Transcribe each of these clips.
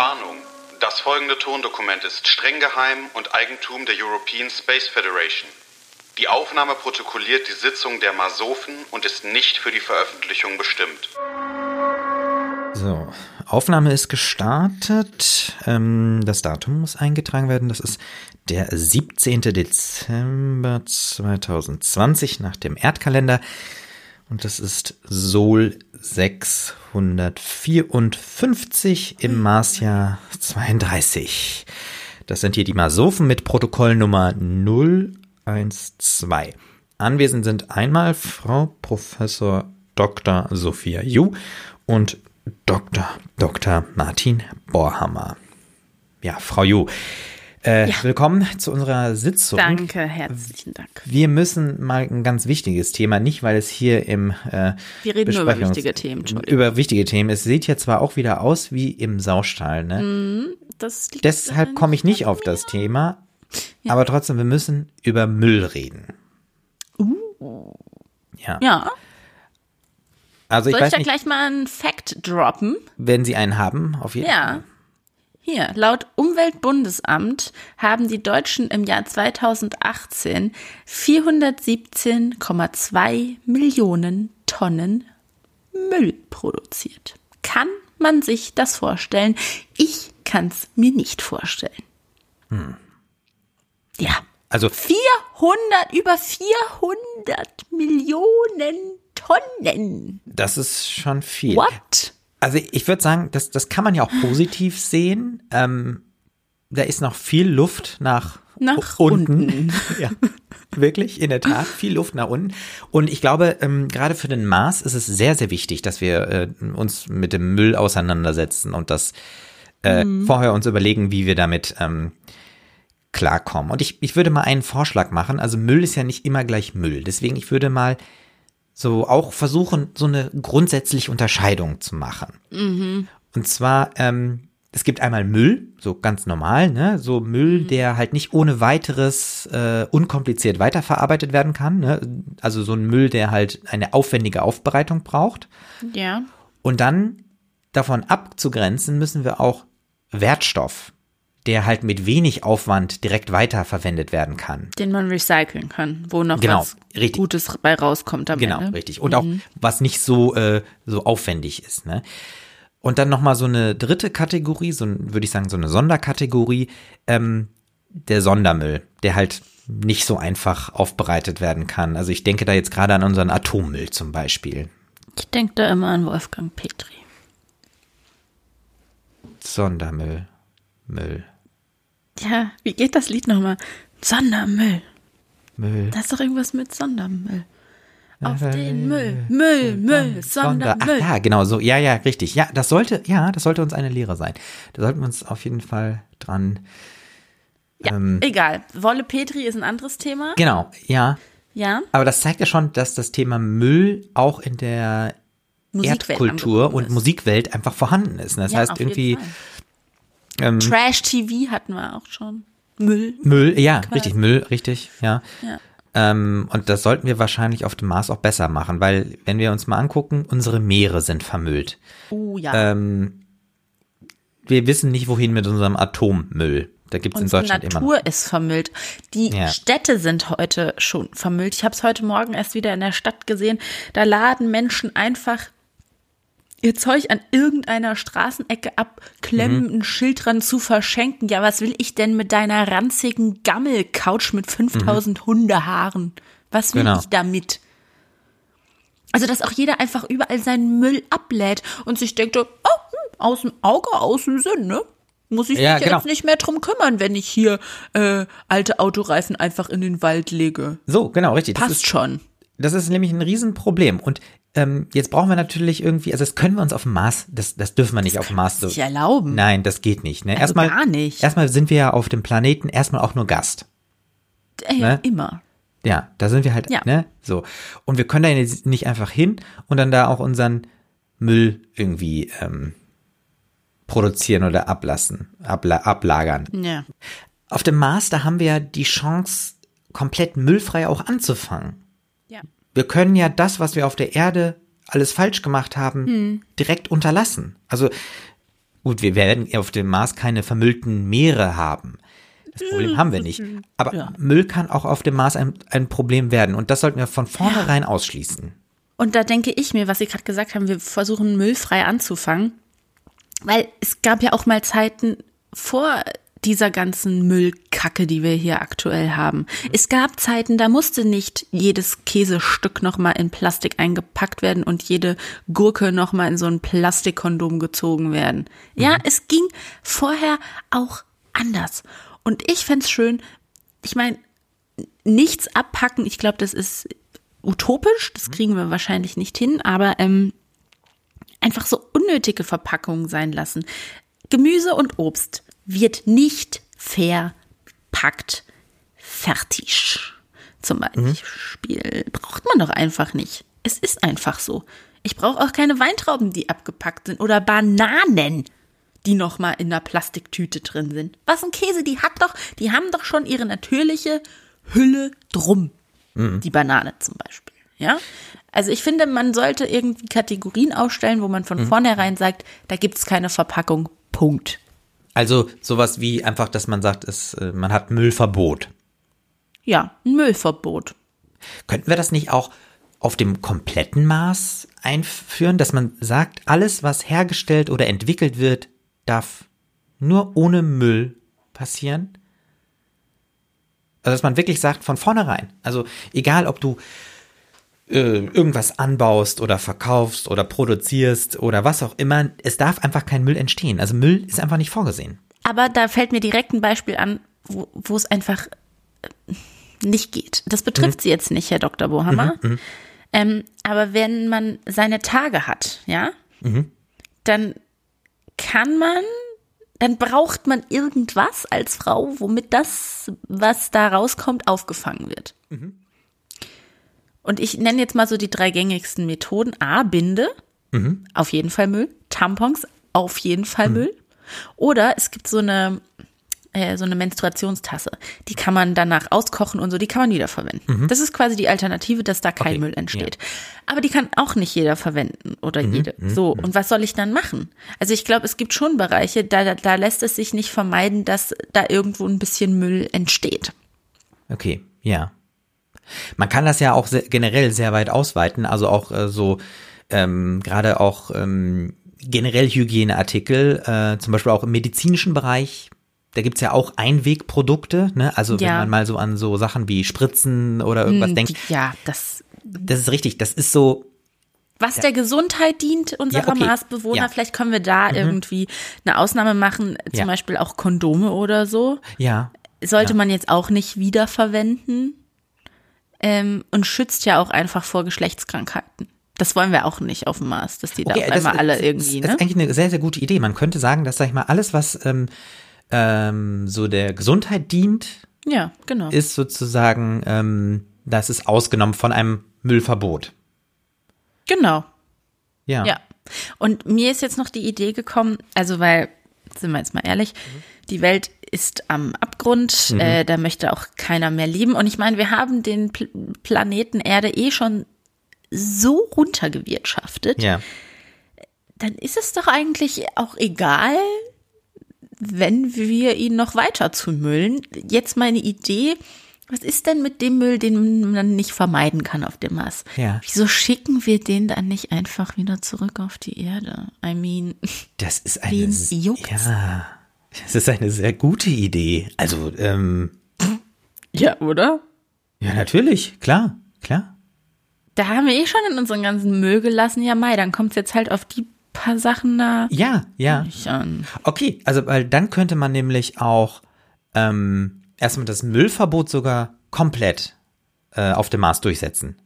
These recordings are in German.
Warnung. Das folgende Tondokument ist streng geheim und Eigentum der European Space Federation. Die Aufnahme protokolliert die Sitzung der Masofen und ist nicht für die Veröffentlichung bestimmt. So, Aufnahme ist gestartet. Ähm, das Datum muss eingetragen werden. Das ist der 17. Dezember 2020 nach dem Erdkalender. Und das ist Sol 654 im Marsjahr 32. Das sind hier die Masofen mit Protokollnummer 012. Anwesend sind einmal Frau Professor Dr. Sophia Ju und Dr. Dr. Martin Borhammer. Ja, Frau Ju, äh, ja. Willkommen zu unserer Sitzung. Danke, herzlichen Dank. Wir müssen mal ein ganz wichtiges Thema, nicht weil es hier im äh, Wir reden nur über wichtige Themen, Über wichtige Themen. Es sieht ja zwar auch wieder aus wie im Saustall, ne? Mm, Deshalb komme ich nicht auf das Thema, ja. aber trotzdem, wir müssen über Müll reden. Uh. Ja. Ja. Also ich Soll weiß ich da nicht, gleich mal einen Fact droppen? Wenn Sie einen haben, auf jeden ja. Fall. Hier, laut Umweltbundesamt haben die Deutschen im Jahr 2018 417,2 Millionen Tonnen Müll produziert. Kann man sich das vorstellen? Ich kann es mir nicht vorstellen. Hm. Ja. Also 400, über 400 Millionen Tonnen. Das ist schon viel. What? Also ich würde sagen, das, das kann man ja auch positiv sehen. Ähm, da ist noch viel Luft nach, nach unten. unten. ja, wirklich, in der Tat, viel Luft nach unten. Und ich glaube, ähm, gerade für den Mars ist es sehr, sehr wichtig, dass wir äh, uns mit dem Müll auseinandersetzen und das äh, mhm. vorher uns überlegen, wie wir damit ähm, klarkommen. Und ich, ich würde mal einen Vorschlag machen. Also Müll ist ja nicht immer gleich Müll. Deswegen, ich würde mal so auch versuchen, so eine grundsätzliche Unterscheidung zu machen. Mhm. Und zwar, ähm, es gibt einmal Müll, so ganz normal, ne? So Müll, mhm. der halt nicht ohne weiteres äh, unkompliziert weiterverarbeitet werden kann. Ne? Also so ein Müll, der halt eine aufwendige Aufbereitung braucht. Ja. Und dann davon abzugrenzen, müssen wir auch Wertstoff der halt mit wenig Aufwand direkt weiterverwendet werden kann. Den man recyceln kann, wo noch genau, was richtig. Gutes bei rauskommt am genau, Ende. Genau, richtig. Und mhm. auch was nicht so, äh, so aufwendig ist. Ne? Und dann nochmal so eine dritte Kategorie, so würde ich sagen, so eine Sonderkategorie, ähm, der Sondermüll, der halt nicht so einfach aufbereitet werden kann. Also ich denke da jetzt gerade an unseren Atommüll zum Beispiel. Ich denke da immer an Wolfgang Petri. Sondermüll. Müll. Ja, wie geht das Lied nochmal? Sondermüll. Müll. Da ist doch irgendwas mit Sondermüll. Auf den Müll, Müll, Müll, Sondermüll. Ach ja, genau so. Ja, ja, richtig. Ja, das sollte, ja, das sollte uns eine Lehre sein. Da sollten wir uns auf jeden Fall dran. Ja, ähm, egal. Wolle Petri ist ein anderes Thema. Genau, ja. Ja. Aber das zeigt ja schon, dass das Thema Müll auch in der Musikwelt Erdkultur und Musikwelt einfach vorhanden ist. Das ja, heißt irgendwie, ähm, Trash-TV hatten wir auch schon. Müll. Müll, ja, quasi. richtig, Müll, richtig, ja. ja. Ähm, und das sollten wir wahrscheinlich auf dem Mars auch besser machen, weil wenn wir uns mal angucken, unsere Meere sind vermüllt. Oh ja. Ähm, wir wissen nicht, wohin mit unserem Atommüll. Da gibt es in Deutschland Natur immer. Die Natur ist vermüllt. Die ja. Städte sind heute schon vermüllt. Ich habe es heute Morgen erst wieder in der Stadt gesehen. Da laden Menschen einfach ihr Zeug an irgendeiner Straßenecke abklemmen, mhm. ein Schild dran zu verschenken. Ja, was will ich denn mit deiner ranzigen Gammelcouch mit 5000 mhm. Hundehaaren? Was will genau. ich damit? Also, dass auch jeder einfach überall seinen Müll ablädt und sich denkt, oh, hm, aus dem Auge, aus dem Sinn, ne? Muss ich ja, mich genau. jetzt nicht mehr drum kümmern, wenn ich hier äh, alte Autoreifen einfach in den Wald lege. So, genau, richtig. Passt das ist, schon. Das ist nämlich ein Riesenproblem. Und ähm, jetzt brauchen wir natürlich irgendwie, also das können wir uns auf dem Mars, das, das dürfen wir nicht das auf dem Mars so. Nicht erlauben. Nein, das geht nicht. Ne? Also erstmal, gar nicht. Erstmal sind wir ja auf dem Planeten erstmal auch nur Gast. Ja, ne? immer. Ja, da sind wir halt, ja. ne? So. Und wir können da jetzt nicht einfach hin und dann da auch unseren Müll irgendwie ähm, produzieren oder ablassen, abla ablagern. Ja. Auf dem Mars, da haben wir ja die Chance, komplett müllfrei auch anzufangen. Wir können ja das, was wir auf der Erde alles falsch gemacht haben, hm. direkt unterlassen. Also Gut, wir werden auf dem Mars keine vermüllten Meere haben. Das Problem haben wir nicht. Aber ja. Müll kann auch auf dem Mars ein, ein Problem werden. Und das sollten wir von vornherein ja. ausschließen. Und da denke ich mir, was Sie gerade gesagt haben, wir versuchen müllfrei anzufangen. Weil es gab ja auch mal Zeiten vor dieser ganzen Müllkacke, die wir hier aktuell haben. Es gab Zeiten, da musste nicht jedes Käsestück nochmal in Plastik eingepackt werden und jede Gurke nochmal in so ein Plastikkondom gezogen werden. Ja, mhm. es ging vorher auch anders. Und ich fände schön, ich meine, nichts abpacken, ich glaube, das ist utopisch, das mhm. kriegen wir wahrscheinlich nicht hin, aber ähm, einfach so unnötige Verpackungen sein lassen. Gemüse und Obst wird nicht verpackt. Fertig. Zum Beispiel. Mhm. Braucht man doch einfach nicht. Es ist einfach so. Ich brauche auch keine Weintrauben, die abgepackt sind oder Bananen, die noch mal in der Plastiktüte drin sind. Was ein Käse, die hat doch, die haben doch schon ihre natürliche Hülle drum. Mhm. Die Banane zum Beispiel. Ja? Also ich finde, man sollte irgendwie Kategorien aufstellen, wo man von mhm. vornherein sagt, da gibt es keine Verpackung. Punkt. Also sowas wie einfach, dass man sagt, es, äh, man hat Müllverbot. Ja, ein Müllverbot. Könnten wir das nicht auch auf dem kompletten Maß einführen, dass man sagt, alles, was hergestellt oder entwickelt wird, darf nur ohne Müll passieren? Also dass man wirklich sagt, von vornherein, also egal ob du irgendwas anbaust oder verkaufst oder produzierst oder was auch immer, es darf einfach kein Müll entstehen. Also Müll ist einfach nicht vorgesehen. Aber da fällt mir direkt ein Beispiel an, wo, wo es einfach äh, nicht geht. Das betrifft mhm. Sie jetzt nicht, Herr Dr. Bohammer. Mhm, mhm, ähm, aber wenn man seine Tage hat, ja, mhm. dann kann man, dann braucht man irgendwas als Frau, womit das, was da rauskommt, aufgefangen wird. Mhm. Und ich nenne jetzt mal so die drei gängigsten Methoden. A, Binde, mhm. auf jeden Fall Müll. Tampons, auf jeden Fall mhm. Müll. Oder es gibt so eine, äh, so eine Menstruationstasse. Die kann man danach auskochen und so, die kann man wiederverwenden. Mhm. Das ist quasi die Alternative, dass da kein okay. Müll entsteht. Ja. Aber die kann auch nicht jeder verwenden oder mhm. jede. Mhm. So, und was soll ich dann machen? Also ich glaube, es gibt schon Bereiche, da, da, da lässt es sich nicht vermeiden, dass da irgendwo ein bisschen Müll entsteht. Okay, ja. Man kann das ja auch sehr, generell sehr weit ausweiten, also auch äh, so ähm, gerade auch ähm, generell Hygieneartikel, äh, zum Beispiel auch im medizinischen Bereich. Da gibt's ja auch Einwegprodukte, ne? Also ja. wenn man mal so an so Sachen wie Spritzen oder irgendwas mm, denkt. Ja, das. Das ist richtig. Das ist so, was der Gesundheit dient unserer ja, okay. Marsbewohner. Ja. Vielleicht können wir da mhm. irgendwie eine Ausnahme machen, zum ja. Beispiel auch Kondome oder so. Ja. Sollte man jetzt auch nicht wiederverwenden ähm, und schützt ja auch einfach vor Geschlechtskrankheiten. Das wollen wir auch nicht auf dem Mars, dass die okay, da einmal alle irgendwie. Das ne? ist eigentlich eine sehr, sehr gute Idee. Man könnte sagen, dass, sag ich mal, alles, was ähm, ähm, so der Gesundheit dient, ja, genau. ist sozusagen, ähm, das ist ausgenommen von einem Müllverbot. Genau. Ja. Ja. Und mir ist jetzt noch die Idee gekommen, also weil, sind wir jetzt mal ehrlich, mhm. die Welt ist am Abgrund, mhm. äh, da möchte auch keiner mehr leben. Und ich meine, wir haben den Pl Planeten Erde eh schon so runtergewirtschaftet. Ja. Dann ist es doch eigentlich auch egal, wenn wir ihn noch weiter zumüllen. Jetzt meine Idee, was ist denn mit dem Müll, den man nicht vermeiden kann auf dem Mars? Ja. Wieso schicken wir den dann nicht einfach wieder zurück auf die Erde? I mean, das ist eine, ja. Das ist eine sehr gute Idee. Also, ähm. Ja, oder? Ja, natürlich, klar, klar. Da haben wir eh schon in unseren ganzen Müll gelassen. Ja, Mai, dann kommt es jetzt halt auf die paar Sachen da. Ja, ja. An. Okay, also, weil dann könnte man nämlich auch ähm, erstmal das Müllverbot sogar komplett äh, auf dem Mars durchsetzen.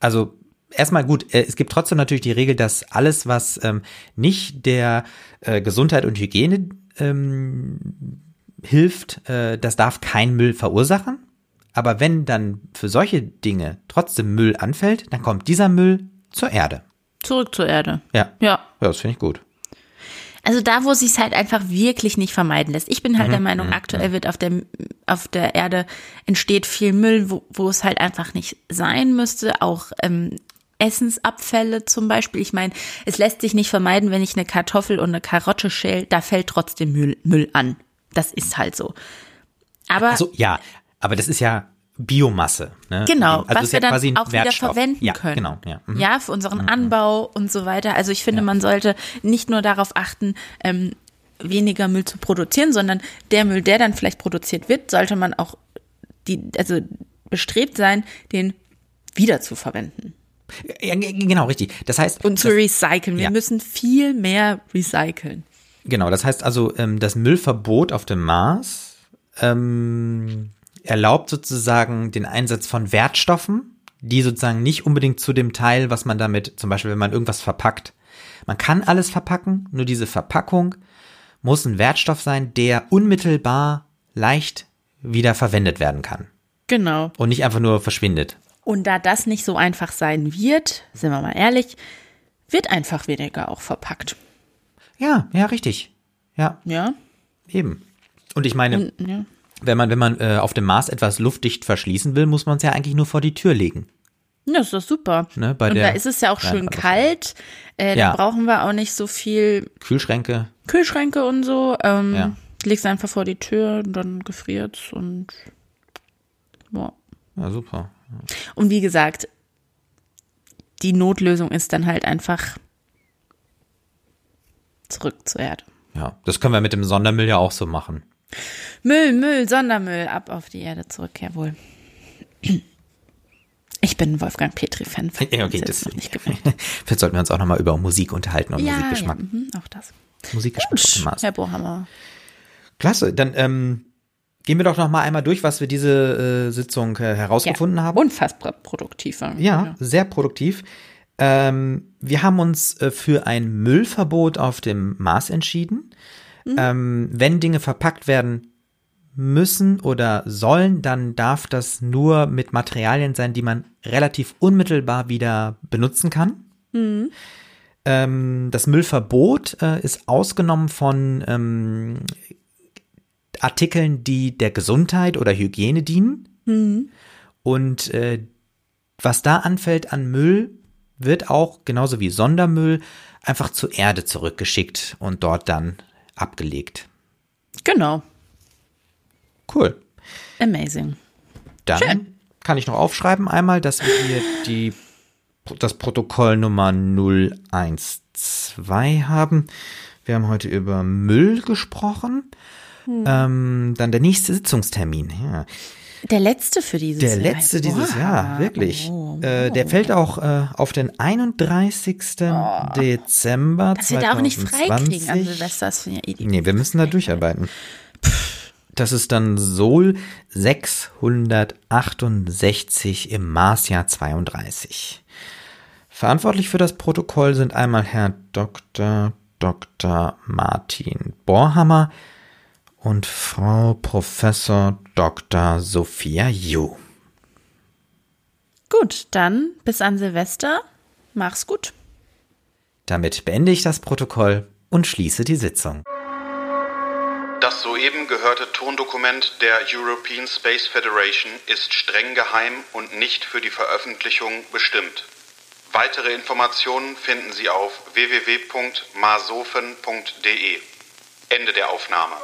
Also erstmal gut, äh, es gibt trotzdem natürlich die Regel, dass alles, was ähm, nicht der äh, Gesundheit und Hygiene ähm, hilft, äh, das darf kein Müll verursachen. Aber wenn dann für solche Dinge trotzdem Müll anfällt, dann kommt dieser Müll zur Erde. Zurück zur Erde. Ja. Ja. Ja, das finde ich gut. Also da, wo es sich halt einfach wirklich nicht vermeiden lässt. Ich bin halt mhm. der Meinung, mhm. aktuell wird auf der, auf der Erde entsteht viel Müll, wo, wo es halt einfach nicht sein müsste. Auch ähm, Essensabfälle zum Beispiel. Ich meine, es lässt sich nicht vermeiden, wenn ich eine Kartoffel und eine Karotte schäle, da fällt trotzdem Müll, Müll an. Das ist halt so. Aber also ja, aber das ist ja Biomasse. Ne? Genau, also was wir ja dann auch wieder verwenden ja, können. Genau, ja. Mhm. ja, für unseren Anbau und so weiter. Also ich finde, man sollte nicht nur darauf achten, ähm, weniger Müll zu produzieren, sondern der Müll, der dann vielleicht produziert wird, sollte man auch die, also bestrebt sein, den wieder zu verwenden. Ja, genau, richtig. Das heißt. Und zu das, recyceln. Wir ja. müssen viel mehr recyceln. Genau, das heißt also, ähm, das Müllverbot auf dem Mars ähm, erlaubt sozusagen den Einsatz von Wertstoffen, die sozusagen nicht unbedingt zu dem Teil, was man damit, zum Beispiel, wenn man irgendwas verpackt. Man kann alles verpacken, nur diese Verpackung muss ein Wertstoff sein, der unmittelbar leicht wieder verwendet werden kann. Genau. Und nicht einfach nur verschwindet. Und da das nicht so einfach sein wird, sind wir mal ehrlich, wird einfach weniger auch verpackt. Ja, ja, richtig. Ja, Ja. eben. Und ich meine, Und, ja. wenn man, wenn man äh, auf dem Mars etwas luftdicht verschließen will, muss man es ja eigentlich nur vor die Tür legen. Ja, ist doch super. Ne, bei und der da ist es ja auch schön Kleinfahrt- kalt. Äh, Ja. Da brauchen wir auch nicht so viel Kühlschränke. Kühlschränke und so. Ähm, Ja. Legst einfach vor die Tür und dann gefriert's und ja. Ja, super. Und wie gesagt, die Notlösung ist dann halt einfach zurück zur Erde. Ja, das können wir mit dem Sondermüll ja auch so machen. Müll, Müll, Sondermüll, ab auf die Erde zurück, jawohl. Ich bin ein Wolfgang Petri-Fan. Ja, okay, das, nicht gemerkt. vielleicht sollten wir uns auch nochmal über Musik unterhalten und Ja, ja, Musikgeschmack. mhm, auch das. Musikgeschmack Mars. Herr Bohammer. Klasse, dann ähm, gehen wir doch noch mal einmal durch, was wir diese äh, Sitzung äh, herausgefunden haben. Unfassbar produktiv. war. Ja, sehr produktiv. Ähm, wir haben uns äh, für ein Müllverbot auf dem Mars entschieden. Ähm, wenn Dinge verpackt werden müssen oder sollen, dann darf das nur mit Materialien sein, die man relativ unmittelbar wieder benutzen kann. Ähm, das Müllverbot äh, ist ausgenommen von ähm, Artikeln, die der Gesundheit oder Hygiene dienen. Und äh, was da anfällt an Müll, wird auch, genauso wie Sondermüll, einfach zur Erde zurückgeschickt und dort dann abgelegt. Genau. Cool. Amazing. Dann Schön. kann ich noch aufschreiben einmal, dass wir hier die, das Protokoll Nummer 012 haben. Wir haben heute über Müll gesprochen. Ähm, dann der nächste Sitzungstermin. Ja. Der letzte für dieses Der Jahr. letzte Boah. dieses Jahr, wirklich. Oh, Äh, der fällt auch äh, auf den 31. Dezember Dass wir da auch nicht 2020. freikriegen an Silvester, das finde ich ja eh Nee, wir müssen da durcharbeiten. Das ist dann Sol 668 im Marsjahr 32. Verantwortlich für das Protokoll sind einmal Herr Dr. Dr. Martin Borhammer und Frau Professor Dr. Sophia Ju. Gut, dann bis an Silvester. Mach's gut. Damit beende ich das Protokoll und schließe die Sitzung. Das soeben gehörte Tondokument der European Space Federation ist streng geheim und nicht für die Veröffentlichung bestimmt. Weitere Informationen finden Sie auf www.masofen.de. Ende der Aufnahme.